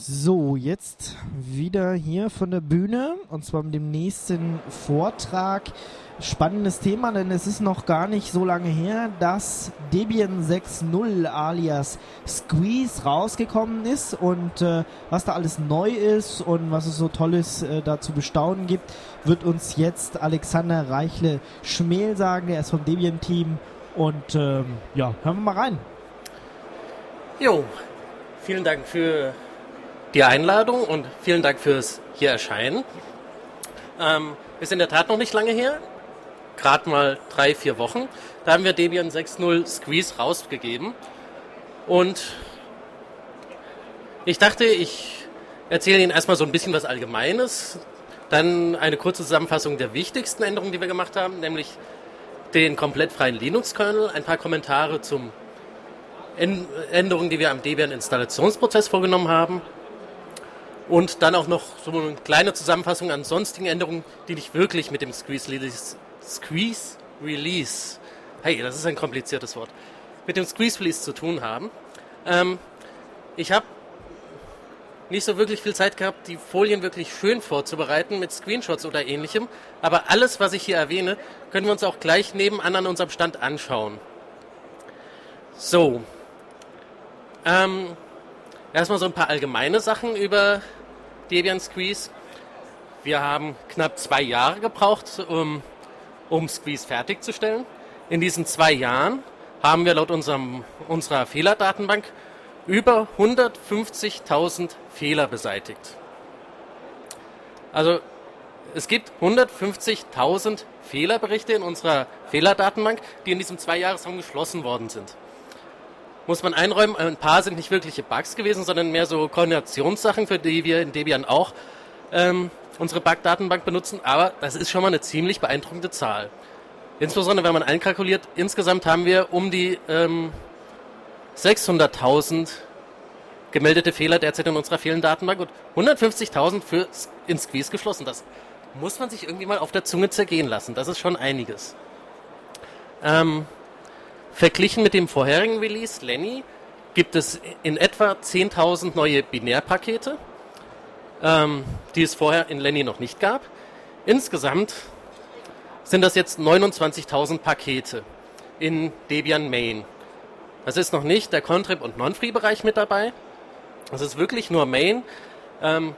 So, jetzt wieder hier von der Bühne und zwar mit dem nächsten Vortrag. Spannendes Thema, denn es ist noch gar nicht so lange her, dass Debian 6.0 alias Squeeze rausgekommen ist und äh, was da alles neu ist und was es so Tolles äh, da zu bestaunen gibt, wird uns jetzt Alexander Reichle-Schmel sagen, der ist vom Debian-Team und ähm, ja, hören wir mal rein. Jo, vielen Dank für die Einladung und vielen Dank fürs hier erscheinen. Ähm, ist in der Tat noch nicht lange her, gerade mal drei, vier Wochen. Da haben wir Debian 6.0 Squeeze rausgegeben. Und ich dachte, ich erzähle Ihnen erstmal so ein bisschen was Allgemeines, dann eine kurze Zusammenfassung der wichtigsten Änderungen, die wir gemacht haben, nämlich den komplett freien Linux-Kernel, ein paar Kommentare zum Änderungen, die wir am Debian-Installationsprozess vorgenommen haben und dann auch noch so eine kleine Zusammenfassung an sonstigen Änderungen, die nicht wirklich mit dem Squeeze Release, Squeeze Release, hey, das ist ein kompliziertes Wort, mit dem Squeeze Release zu tun haben. Ähm, ich habe nicht so wirklich viel Zeit gehabt, die Folien wirklich schön vorzubereiten mit Screenshots oder ähnlichem. Aber alles, was ich hier erwähne, können wir uns auch gleich nebenan an unserem Stand anschauen. So. Ähm, erstmal so ein paar allgemeine Sachen über Debian Squeeze. Wir haben knapp zwei Jahre gebraucht, um, um Squeeze fertigzustellen. In diesen zwei Jahren haben wir laut unserem, unserer Fehlerdatenbank über 150.000 Fehler beseitigt. Also es gibt 150.000 Fehlerberichte in unserer Fehlerdatenbank, die in diesem Zweijahresraum geschlossen worden sind muss man einräumen, ein paar sind nicht wirkliche Bugs gewesen, sondern mehr so Koordinationssachen, für die wir in Debian auch ähm, unsere Bug-Datenbank benutzen. Aber das ist schon mal eine ziemlich beeindruckende Zahl. Insbesondere wenn man einkalkuliert, insgesamt haben wir um die ähm, 600.000 gemeldete Fehler derzeit in unserer fehlenden Datenbank und 150.000 für in Squeeze geschlossen. Das muss man sich irgendwie mal auf der Zunge zergehen lassen. Das ist schon einiges. Ähm, Verglichen mit dem vorherigen Release, Lenny, gibt es in etwa 10.000 neue Binärpakete, ähm, die es vorher in Lenny noch nicht gab. Insgesamt sind das jetzt 29.000 Pakete in Debian Main. Das ist noch nicht der Contrib- und Non-Free-Bereich mit dabei. Das ist wirklich nur Main. Ähm,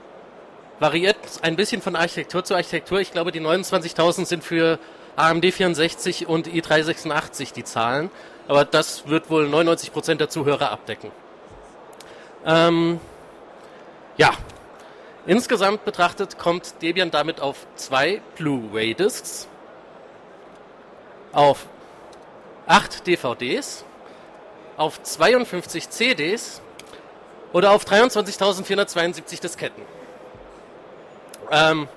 variiert ein bisschen von Architektur zu Architektur. Ich glaube, die 29.000 sind für AMD 64 und i386 die Zahlen. Aber das wird wohl 99% der Zuhörer abdecken. Ähm, ja, insgesamt betrachtet kommt Debian damit auf zwei Blu-ray-Discs, auf 8 DVDs, auf 52 CDs oder auf 23.472 Disketten. Ähm,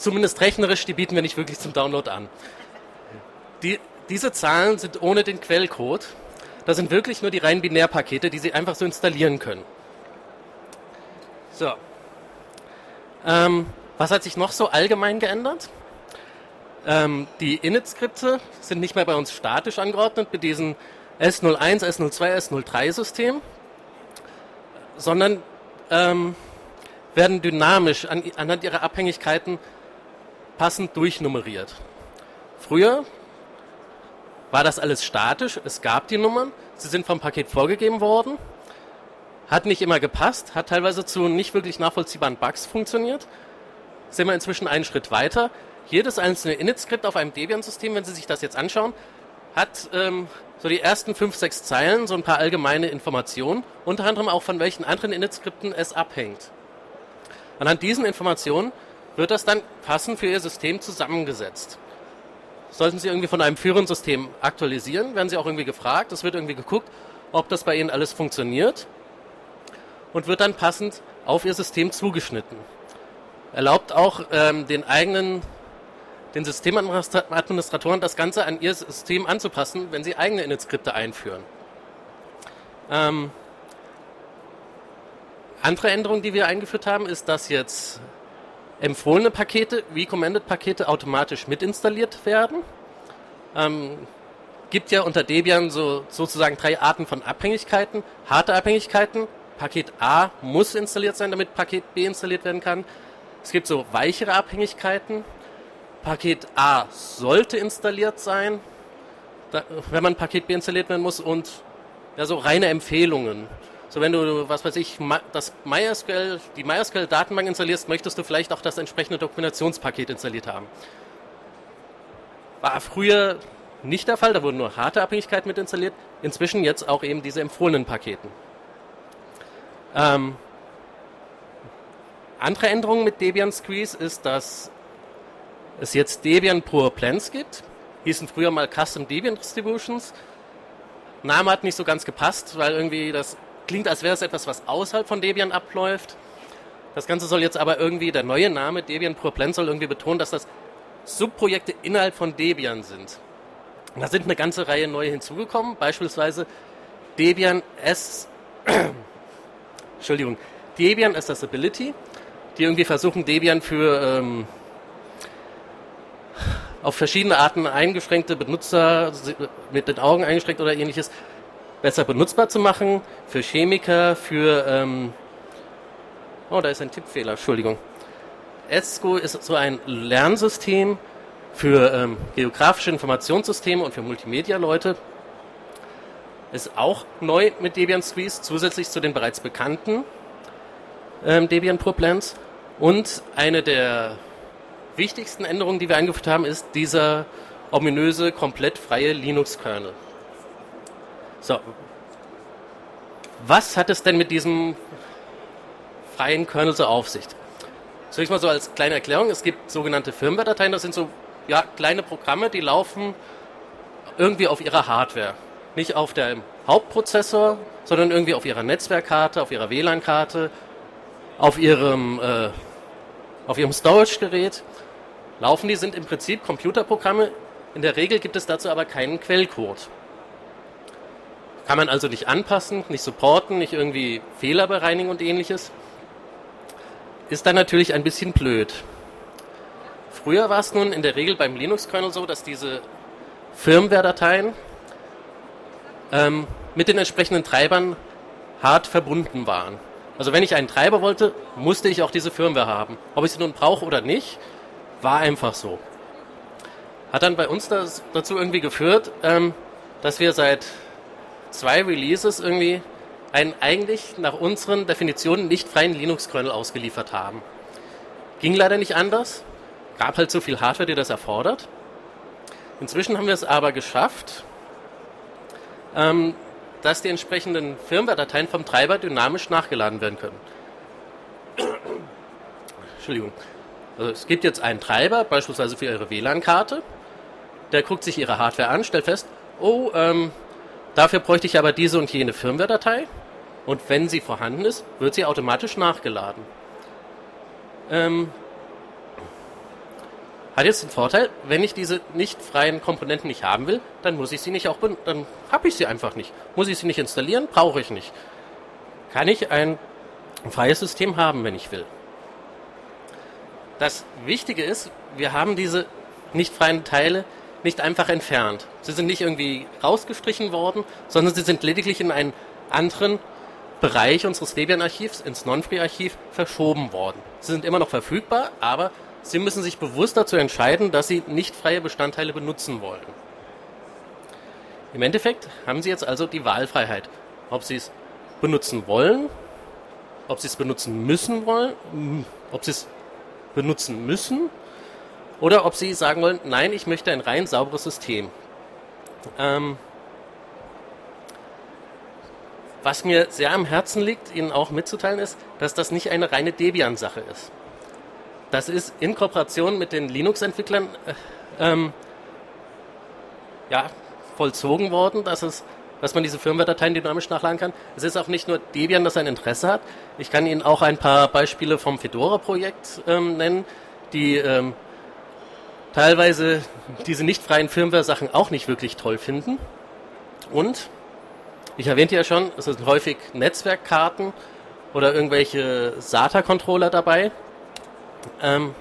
zumindest rechnerisch, die bieten wir nicht wirklich zum Download an. Die diese Zahlen sind ohne den Quellcode. Das sind wirklich nur die reinen Binärpakete, die Sie einfach so installieren können. So. Ähm, was hat sich noch so allgemein geändert? Ähm, die Init-Skripte sind nicht mehr bei uns statisch angeordnet mit diesem S01, S02, S03-System, sondern ähm, werden dynamisch an, anhand ihrer Abhängigkeiten passend durchnummeriert. Früher war das alles statisch. Es gab die Nummern, sie sind vom Paket vorgegeben worden, hat nicht immer gepasst, hat teilweise zu nicht wirklich nachvollziehbaren Bugs funktioniert. Sind wir inzwischen einen Schritt weiter. Jedes einzelne Init-Skript auf einem Debian-System, wenn Sie sich das jetzt anschauen, hat ähm, so die ersten fünf, sechs Zeilen, so ein paar allgemeine Informationen, unter anderem auch von welchen anderen Init-Skripten es abhängt. Anhand diesen Informationen wird das dann passend für Ihr System zusammengesetzt. Sollten Sie irgendwie von einem Führungssystem aktualisieren, werden Sie auch irgendwie gefragt. Es wird irgendwie geguckt, ob das bei Ihnen alles funktioniert und wird dann passend auf Ihr System zugeschnitten. Erlaubt auch ähm, den eigenen, den Systemadministratoren das Ganze an ihr System anzupassen, wenn sie eigene Init-Skripte einführen. Ähm, andere Änderung, die wir eingeführt haben, ist, dass jetzt empfohlene Pakete, Recommended-Pakete automatisch mitinstalliert werden. Ähm, gibt ja unter Debian so sozusagen drei Arten von Abhängigkeiten. Harte Abhängigkeiten, Paket A muss installiert sein, damit Paket B installiert werden kann. Es gibt so weichere Abhängigkeiten. Paket A sollte installiert sein, da, wenn man Paket B installiert werden muss und ja, so reine Empfehlungen. So wenn du, was weiß ich, das MySQL, die MySQL-Datenbank installierst, möchtest du vielleicht auch das entsprechende Dokumentationspaket installiert haben. War früher nicht der Fall, da wurden nur harte Abhängigkeiten mit installiert. Inzwischen jetzt auch eben diese empfohlenen Paketen. Ähm, andere Änderungen mit Debian Squeeze ist, dass es jetzt Debian Pure Plans gibt. Hießen früher mal Custom Debian Distributions. Name hat nicht so ganz gepasst, weil irgendwie das klingt, als wäre es etwas, was außerhalb von Debian abläuft. Das Ganze soll jetzt aber irgendwie, der neue Name Debian Pure Plans soll irgendwie betonen, dass das Subprojekte innerhalb von Debian sind. Da sind eine ganze Reihe neue hinzugekommen, beispielsweise Debian S, Entschuldigung, Debian Accessibility, die irgendwie versuchen, Debian für ähm, auf verschiedene Arten eingeschränkte Benutzer mit den Augen eingeschränkt oder ähnliches besser benutzbar zu machen, für Chemiker, für ähm, oh, da ist ein Tippfehler, Entschuldigung. ESCO ist so ein Lernsystem für ähm, geografische Informationssysteme und für Multimedia-Leute. Ist auch neu mit Debian Squeeze, zusätzlich zu den bereits bekannten ähm, Debian Pro Plans. Und eine der wichtigsten Änderungen, die wir eingeführt haben, ist dieser ominöse, komplett freie Linux-Kernel. So. Was hat es denn mit diesem freien Kernel so auf sich? Zunächst mal so als kleine Erklärung, es gibt sogenannte Firmware-Dateien, das sind so ja, kleine Programme, die laufen irgendwie auf ihrer Hardware. Nicht auf dem Hauptprozessor, sondern irgendwie auf ihrer Netzwerkkarte, auf ihrer WLAN-Karte, auf ihrem, äh, auf ihrem Storage-Gerät. Laufen die sind im Prinzip Computerprogramme. In der Regel gibt es dazu aber keinen Quellcode. Kann man also nicht anpassen, nicht supporten, nicht irgendwie Fehler bereinigen und ähnliches. Ist dann natürlich ein bisschen blöd. Früher war es nun in der Regel beim Linux-Kernel so, dass diese Firmware-Dateien ähm, mit den entsprechenden Treibern hart verbunden waren. Also wenn ich einen Treiber wollte, musste ich auch diese Firmware haben. Ob ich sie nun brauche oder nicht, war einfach so. Hat dann bei uns das dazu irgendwie geführt, ähm, dass wir seit zwei Releases irgendwie einen eigentlich nach unseren Definitionen nicht freien Linux-Kernel ausgeliefert haben. Ging leider nicht anders gab halt so viel Hardware, die das erfordert. Inzwischen haben wir es aber geschafft, ähm, dass die entsprechenden Firmware-Dateien vom Treiber dynamisch nachgeladen werden können. Entschuldigung. Also es gibt jetzt einen Treiber, beispielsweise für Ihre WLAN-Karte. Der guckt sich Ihre Hardware an, stellt fest, oh, ähm, dafür bräuchte ich aber diese und jene Firmware-Datei. Und wenn sie vorhanden ist, wird sie automatisch nachgeladen. Ähm, hat jetzt den Vorteil, wenn ich diese nicht freien Komponenten nicht haben will, dann muss ich sie nicht auch, dann habe ich sie einfach nicht. Muss ich sie nicht installieren, brauche ich nicht. Kann ich ein freies System haben, wenn ich will. Das Wichtige ist, wir haben diese nicht freien Teile nicht einfach entfernt. Sie sind nicht irgendwie rausgestrichen worden, sondern sie sind lediglich in einen anderen Bereich unseres Debian-Archivs, ins Non-Free-Archiv, verschoben worden. Sie sind immer noch verfügbar, aber Sie müssen sich bewusst dazu entscheiden, dass Sie nicht freie Bestandteile benutzen wollen. Im Endeffekt haben Sie jetzt also die Wahlfreiheit, ob Sie es benutzen wollen, ob Sie es benutzen müssen wollen, ob Sie es benutzen müssen oder ob Sie sagen wollen, nein, ich möchte ein rein sauberes System. Ähm, was mir sehr am Herzen liegt, Ihnen auch mitzuteilen, ist, dass das nicht eine reine Debian-Sache ist. Das ist in Kooperation mit den Linux-Entwicklern äh, ähm, ja, vollzogen worden, dass, es, dass man diese Firmware-Dateien dynamisch nachladen kann. Es ist auch nicht nur Debian, das ein Interesse hat. Ich kann Ihnen auch ein paar Beispiele vom Fedora-Projekt ähm, nennen, die ähm, teilweise diese nicht freien Firmware-Sachen auch nicht wirklich toll finden. Und ich erwähnte ja schon, es sind häufig Netzwerkkarten oder irgendwelche SATA-Controller dabei, ähm,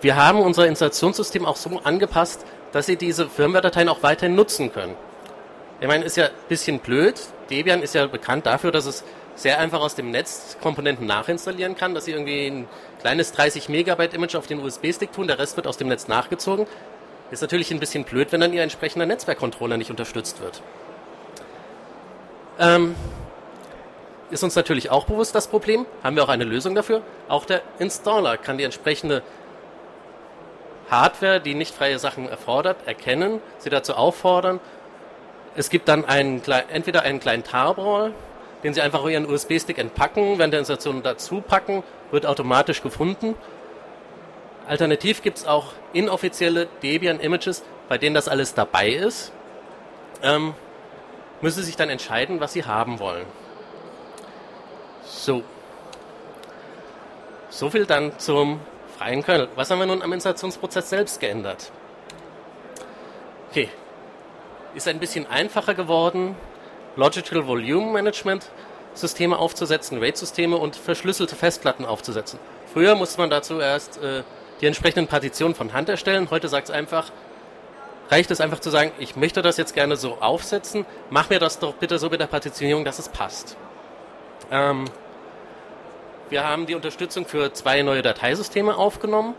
wir haben unser Installationssystem auch so angepasst, dass Sie diese Firmware-Dateien auch weiterhin nutzen können. Ich meine, ist ja ein bisschen blöd. Debian ist ja bekannt dafür, dass es sehr einfach aus dem Netz Komponenten nachinstallieren kann, dass sie irgendwie ein kleines 30 Megabyte Image auf den USB-Stick tun, der Rest wird aus dem Netz nachgezogen. Ist natürlich ein bisschen blöd, wenn dann ihr entsprechender Netzwerkcontroller nicht unterstützt wird. Ähm, ist uns natürlich auch bewusst das Problem, haben wir auch eine Lösung dafür. Auch der Installer kann die entsprechende Hardware, die nicht freie Sachen erfordert, erkennen, sie dazu auffordern. Es gibt dann einen, entweder einen kleinen Tarball, den Sie einfach Ihren USB-Stick entpacken, während der Installation dazu packen, wird automatisch gefunden. Alternativ gibt es auch inoffizielle Debian-Images, bei denen das alles dabei ist. Ähm, müssen Sie sich dann entscheiden, was Sie haben wollen. So. So viel dann zum freien Kernel. Was haben wir nun am Installationsprozess selbst geändert? Okay. Ist ein bisschen einfacher geworden, Logical Volume Management Systeme aufzusetzen, RAID-Systeme und verschlüsselte Festplatten aufzusetzen. Früher musste man dazu erst äh, die entsprechenden Partitionen von Hand erstellen. Heute sagt es einfach, reicht es einfach zu sagen, ich möchte das jetzt gerne so aufsetzen, mach mir das doch bitte so mit der Partitionierung, dass es passt. Ähm, wir haben die Unterstützung für zwei neue Dateisysteme aufgenommen.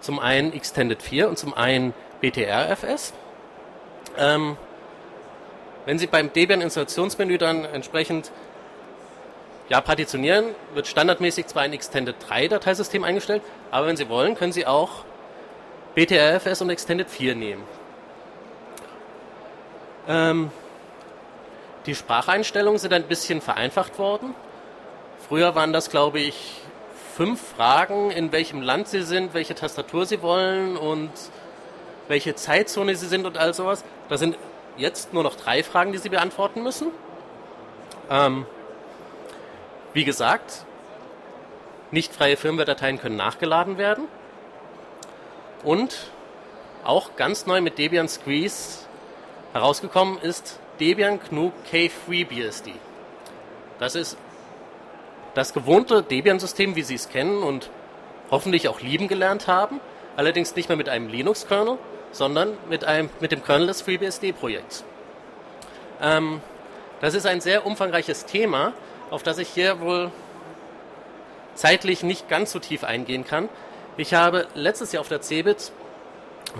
Zum einen Extended 4 und zum einen BTRFS. Ähm, wenn Sie beim Debian Installationsmenü dann entsprechend ja, partitionieren, wird standardmäßig zwar ein Extended 3 Dateisystem eingestellt, aber wenn Sie wollen, können Sie auch BTRFS und Extended 4 nehmen. Ähm, die Spracheinstellungen sind ein bisschen vereinfacht worden. Früher waren das, glaube ich, fünf Fragen, in welchem Land Sie sind, welche Tastatur Sie wollen und welche Zeitzone Sie sind und all sowas. Da sind jetzt nur noch drei Fragen, die Sie beantworten müssen. Ähm, wie gesagt, nicht freie Firmware-Dateien können nachgeladen werden. Und auch ganz neu mit Debian Squeeze herausgekommen ist Debian GNU K3BSD. Das ist das gewohnte Debian-System, wie Sie es kennen und hoffentlich auch lieben gelernt haben, allerdings nicht mehr mit einem Linux-Kernel, sondern mit, einem, mit dem Kernel des FreeBSD-Projekts. Ähm, das ist ein sehr umfangreiches Thema, auf das ich hier wohl zeitlich nicht ganz so tief eingehen kann. Ich habe letztes Jahr auf der CeBIT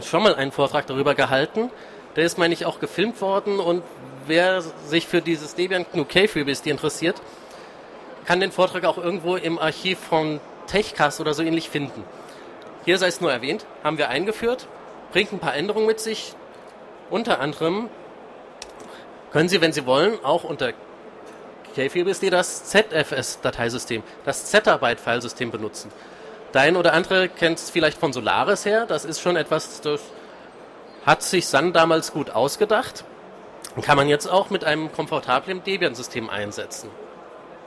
schon mal einen Vortrag darüber gehalten. Der ist, meine ich, auch gefilmt worden und wer sich für dieses Debian GNU K-FreeBSD interessiert, kann den Vortrag auch irgendwo im Archiv von Techcast oder so ähnlich finden. Hier sei es nur erwähnt, haben wir eingeführt bringt ein paar Änderungen mit sich. Unter anderem können Sie, wenn Sie wollen, auch unter KFBSD das ZFS-Dateisystem, das Zettabyte-Filesystem benutzen. Der ein oder andere kennt es vielleicht von Solaris her. Das ist schon etwas, das hat sich Sun damals gut ausgedacht. Kann man jetzt auch mit einem komfortablen Debian-System einsetzen.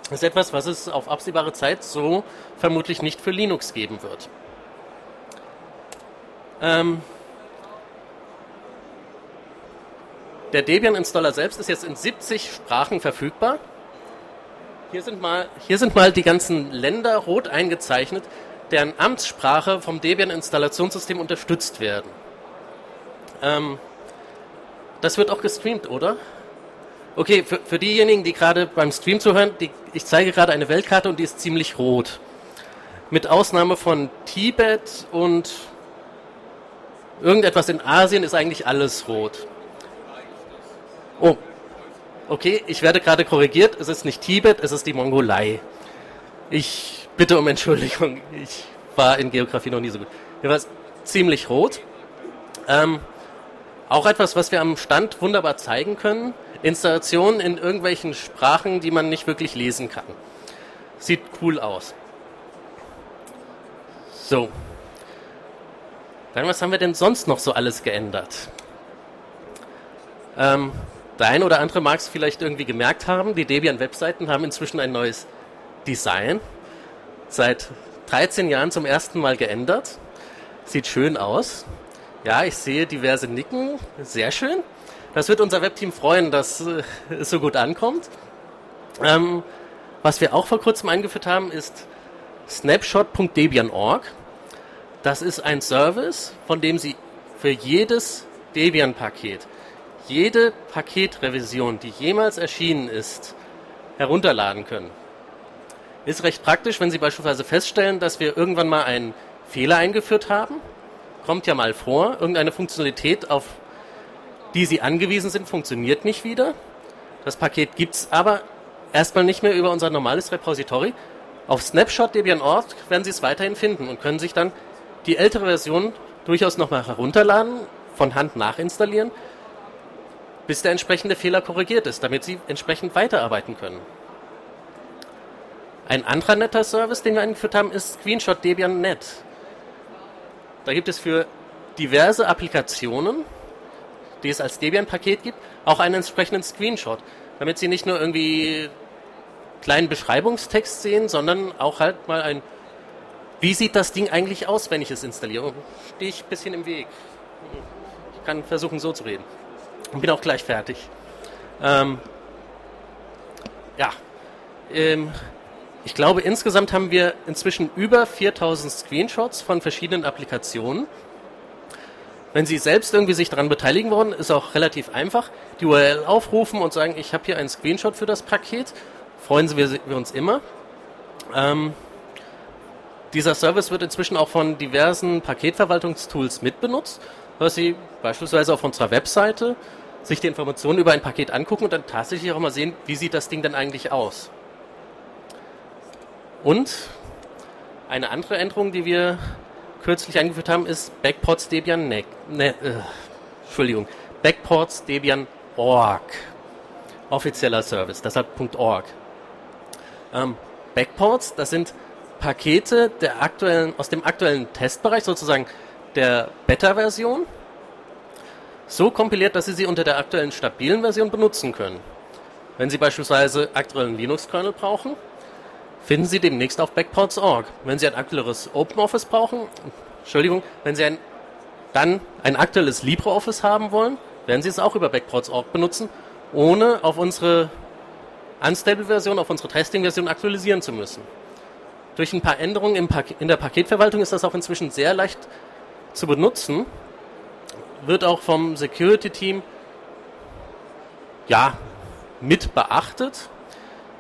Das ist etwas, was es auf absehbare Zeit so vermutlich nicht für Linux geben wird. Ähm, Der Debian-Installer selbst ist jetzt in 70 Sprachen verfügbar. Hier sind, mal, hier sind mal die ganzen Länder rot eingezeichnet, deren Amtssprache vom Debian-Installationssystem unterstützt werden. Ähm, das wird auch gestreamt, oder? Okay, für, für diejenigen, die gerade beim Stream zuhören, die, ich zeige gerade eine Weltkarte und die ist ziemlich rot. Mit Ausnahme von Tibet und irgendetwas in Asien ist eigentlich alles rot. Oh, okay, ich werde gerade korrigiert. Es ist nicht Tibet, es ist die Mongolei. Ich bitte um Entschuldigung. Ich war in Geografie noch nie so gut. Hier war es ziemlich rot. Ähm, auch etwas, was wir am Stand wunderbar zeigen können. Installationen in irgendwelchen Sprachen, die man nicht wirklich lesen kann. Sieht cool aus. So. Dann, was haben wir denn sonst noch so alles geändert? Ähm, der ein oder andere mag es vielleicht irgendwie gemerkt haben, die Debian-Webseiten haben inzwischen ein neues Design. Seit 13 Jahren zum ersten Mal geändert. Sieht schön aus. Ja, ich sehe diverse Nicken. Sehr schön. Das wird unser Webteam freuen, dass äh, es so gut ankommt. Ähm, was wir auch vor kurzem eingeführt haben, ist snapshot.debian.org. Das ist ein Service, von dem Sie für jedes Debian-Paket jede Paketrevision, die jemals erschienen ist, herunterladen können. Ist recht praktisch, wenn Sie beispielsweise feststellen, dass wir irgendwann mal einen Fehler eingeführt haben. Kommt ja mal vor, irgendeine Funktionalität, auf die Sie angewiesen sind, funktioniert nicht wieder. Das Paket gibt es aber erstmal nicht mehr über unser normales Repository. Auf snapshot.debian.org werden Sie es weiterhin finden und können sich dann die ältere Version durchaus nochmal herunterladen, von Hand nachinstallieren, bis der entsprechende Fehler korrigiert ist, damit Sie entsprechend weiterarbeiten können. Ein anderer netter Service, den wir eingeführt haben, ist Screenshot Debian.net. Da gibt es für diverse Applikationen, die es als Debian-Paket gibt, auch einen entsprechenden Screenshot, damit Sie nicht nur irgendwie kleinen Beschreibungstext sehen, sondern auch halt mal ein, wie sieht das Ding eigentlich aus, wenn ich es installiere? Stehe ich ein bisschen im Weg. Ich kann versuchen, so zu reden. Bin auch gleich fertig. Ähm, ja, ähm, ich glaube, insgesamt haben wir inzwischen über 4000 Screenshots von verschiedenen Applikationen. Wenn Sie selbst irgendwie sich daran beteiligen wollen, ist auch relativ einfach. Die URL aufrufen und sagen, ich habe hier einen Screenshot für das Paket. Freuen wir, wir uns immer. Ähm, dieser Service wird inzwischen auch von diversen Paketverwaltungstools mitbenutzt, dass Sie beispielsweise auf unserer Webseite sich die Informationen über ein Paket angucken und dann tatsächlich auch mal sehen, wie sieht das Ding denn eigentlich aus. Und eine andere Änderung, die wir kürzlich eingeführt haben, ist Backports Debian ne, ne, äh, Entschuldigung, Backports Debian Org. Offizieller Service, deshalb .org. Ähm, Backports, das sind Pakete der aktuellen, aus dem aktuellen Testbereich, sozusagen der Beta-Version, so kompiliert, dass Sie sie unter der aktuellen stabilen Version benutzen können. Wenn Sie beispielsweise aktuellen Linux-Kernel brauchen, finden Sie demnächst auf backports.org. Wenn Sie ein aktuelleres OpenOffice brauchen, Entschuldigung, wenn Sie ein, dann ein aktuelles LibreOffice haben wollen, werden Sie es auch über backports.org benutzen, ohne auf unsere Unstable-Version, auf unsere Testing-Version aktualisieren zu müssen. Durch ein paar Änderungen in der Paketverwaltung ist das auch inzwischen sehr leicht zu benutzen. Wird auch vom Security-Team ja, mit beachtet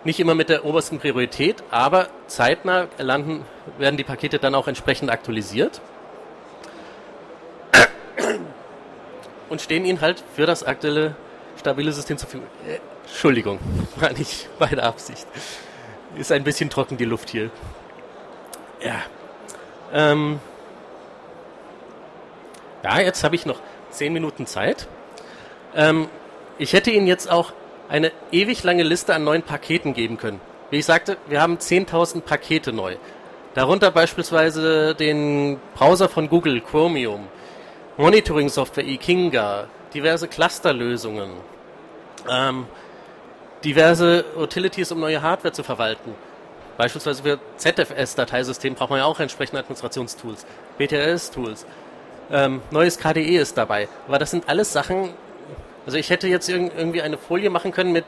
nicht immer mit der obersten Priorität, aber zeitnah landen, werden die Pakete dann auch entsprechend aktualisiert und stehen Ihnen halt für das aktuelle stabile System zur Verfügung. Äh, Entschuldigung, war nicht bei der Absicht. Ist ein bisschen trocken die Luft hier. Ja. Ähm, ja, jetzt habe ich noch zehn Minuten Zeit. Ähm, ich hätte Ihnen jetzt auch eine ewig lange Liste an neuen Paketen geben können. Wie ich sagte, wir haben 10.000 Pakete neu. Darunter beispielsweise den Browser von Google, Chromium, Monitoring-Software eKinga, diverse Clusterlösungen, ähm, diverse Utilities, um neue Hardware zu verwalten. Beispielsweise für ZFS-Dateisystem braucht man ja auch entsprechende Administrationstools, BTRS-Tools. Ähm, neues KDE ist dabei. Aber das sind alles Sachen, also ich hätte jetzt irgendwie eine Folie machen können mit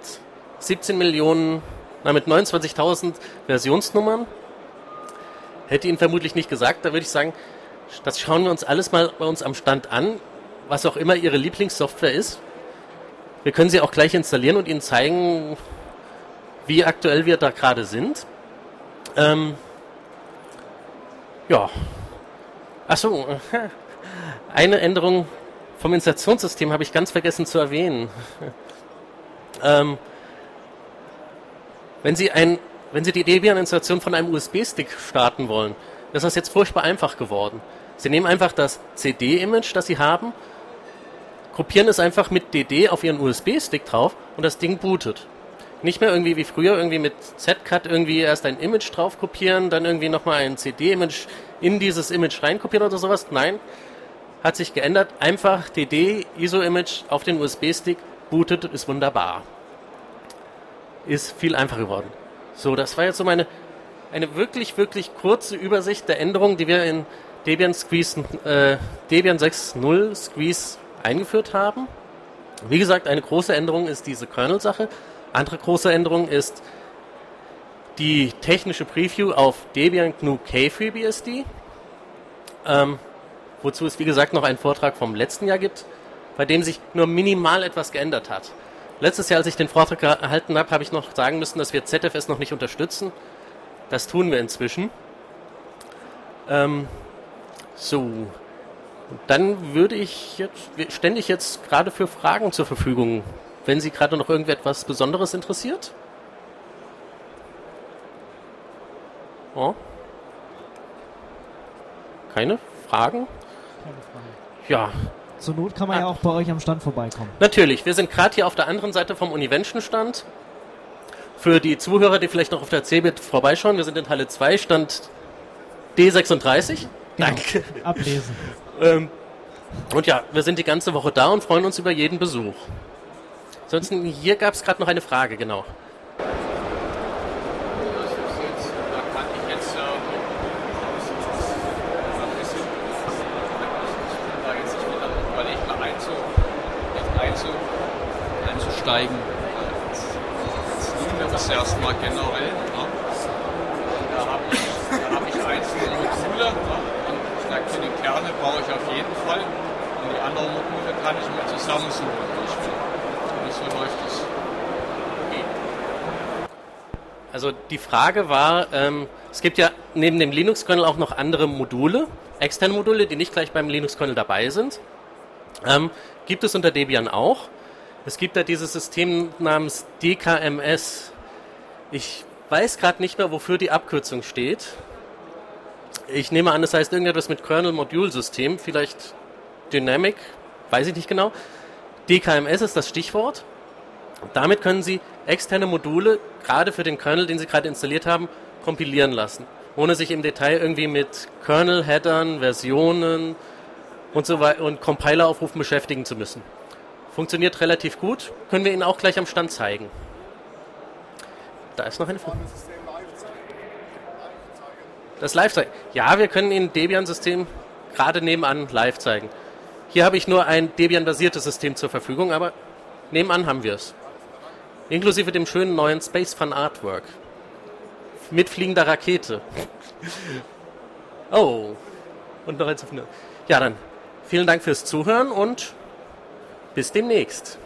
17 Millionen, na mit 29.000 Versionsnummern. Hätte Ihnen vermutlich nicht gesagt, da würde ich sagen, das schauen wir uns alles mal bei uns am Stand an, was auch immer Ihre Lieblingssoftware ist. Wir können sie auch gleich installieren und Ihnen zeigen, wie aktuell wir da gerade sind. Ähm, ja. Achso, eine Änderung vom Installationssystem habe ich ganz vergessen zu erwähnen. ähm, wenn Sie ein, wenn Sie die Debian-Installation von einem USB-Stick starten wollen, ist das jetzt furchtbar einfach geworden. Sie nehmen einfach das CD-Image, das Sie haben, kopieren es einfach mit DD auf Ihren USB-Stick drauf und das Ding bootet. Nicht mehr irgendwie wie früher, irgendwie mit Z-Cut irgendwie erst ein Image drauf kopieren, dann irgendwie nochmal ein CD-Image in dieses Image reinkopieren oder sowas. Nein, hat sich geändert. Einfach DD, ISO-Image auf den USB-Stick, bootet, ist wunderbar. Ist viel einfacher geworden. So, das war jetzt so meine, eine wirklich, wirklich kurze Übersicht der Änderungen, die wir in Debian Squeeze, äh, Debian 6.0 Squeeze eingeführt haben. Wie gesagt, eine große Änderung ist diese Kernel-Sache. Andere große Änderung ist die technische Preview auf Debian GNU K-FreeBSD. Ähm, wozu es wie gesagt noch einen Vortrag vom letzten Jahr gibt. bei dem sich nur minimal etwas geändert hat. Letztes Jahr, als ich den Vortrag gehalten habe, habe ich noch sagen müssen, dass wir ZFS noch nicht unterstützen. Das tun wir inzwischen. Ähm, so, dann würde ich jetzt, stände jetzt gerade für Fragen zur Verfügung, wenn Sie gerade noch irgendetwas Besonderes interessiert. Oh. Keine Fragen? Keine Fragen. Ja. Zur Not kann man ah. ja auch bei euch am Stand vorbeikommen. Natürlich, wir sind gerade hier auf der anderen Seite vom Univention-Stand. Für die Zuhörer, die vielleicht noch auf der CeBIT vorbeischauen, wir sind in Halle 2, Stand D36. Genau. Danke. Ablesen. ähm, und ja, wir sind die ganze Woche da und freuen uns über jeden Besuch. Ansonsten, hier gab es gerade noch eine Frage, genau. Einsteigen. Das erstmal generell. Ne? Da habe ich, hab ich einzelne Module ne? und ich denke, die Kerne baue ich auf jeden Fall. Und die anderen Module kann ich mir zusammensuchen. Und so läuft es. Also die Frage war, ähm, es gibt ja neben dem Linux-Kernel auch noch andere Module, externe Module, die nicht gleich beim Linux-Kernel dabei sind. Ähm, gibt es unter Debian auch. Es gibt da dieses System namens DKMS. Ich weiß gerade nicht mehr, wofür die Abkürzung steht. Ich nehme an, das heißt irgendetwas mit Kernel-Modul-System, vielleicht Dynamic, weiß ich nicht genau. DKMS ist das Stichwort. Damit können Sie externe Module, gerade für den Kernel, den Sie gerade installiert haben, kompilieren lassen, ohne sich im Detail irgendwie mit Kernel-Headern, Versionen und so und Compiler-Aufrufen beschäftigen zu müssen. Funktioniert relativ gut. Können wir Ihnen auch gleich am Stand zeigen. Da ist noch eine Frage. Das live zeigen. Ja, wir können Ihnen Debian-System gerade nebenan live zeigen. Hier habe ich nur ein Debian-basiertes System zur Verfügung, aber nebenan haben wir es. Inklusive dem schönen neuen Space Fun Artwork. Mit fliegender Rakete. oh. Und noch ein Ja, dann vielen Dank fürs Zuhören und bis demnächst.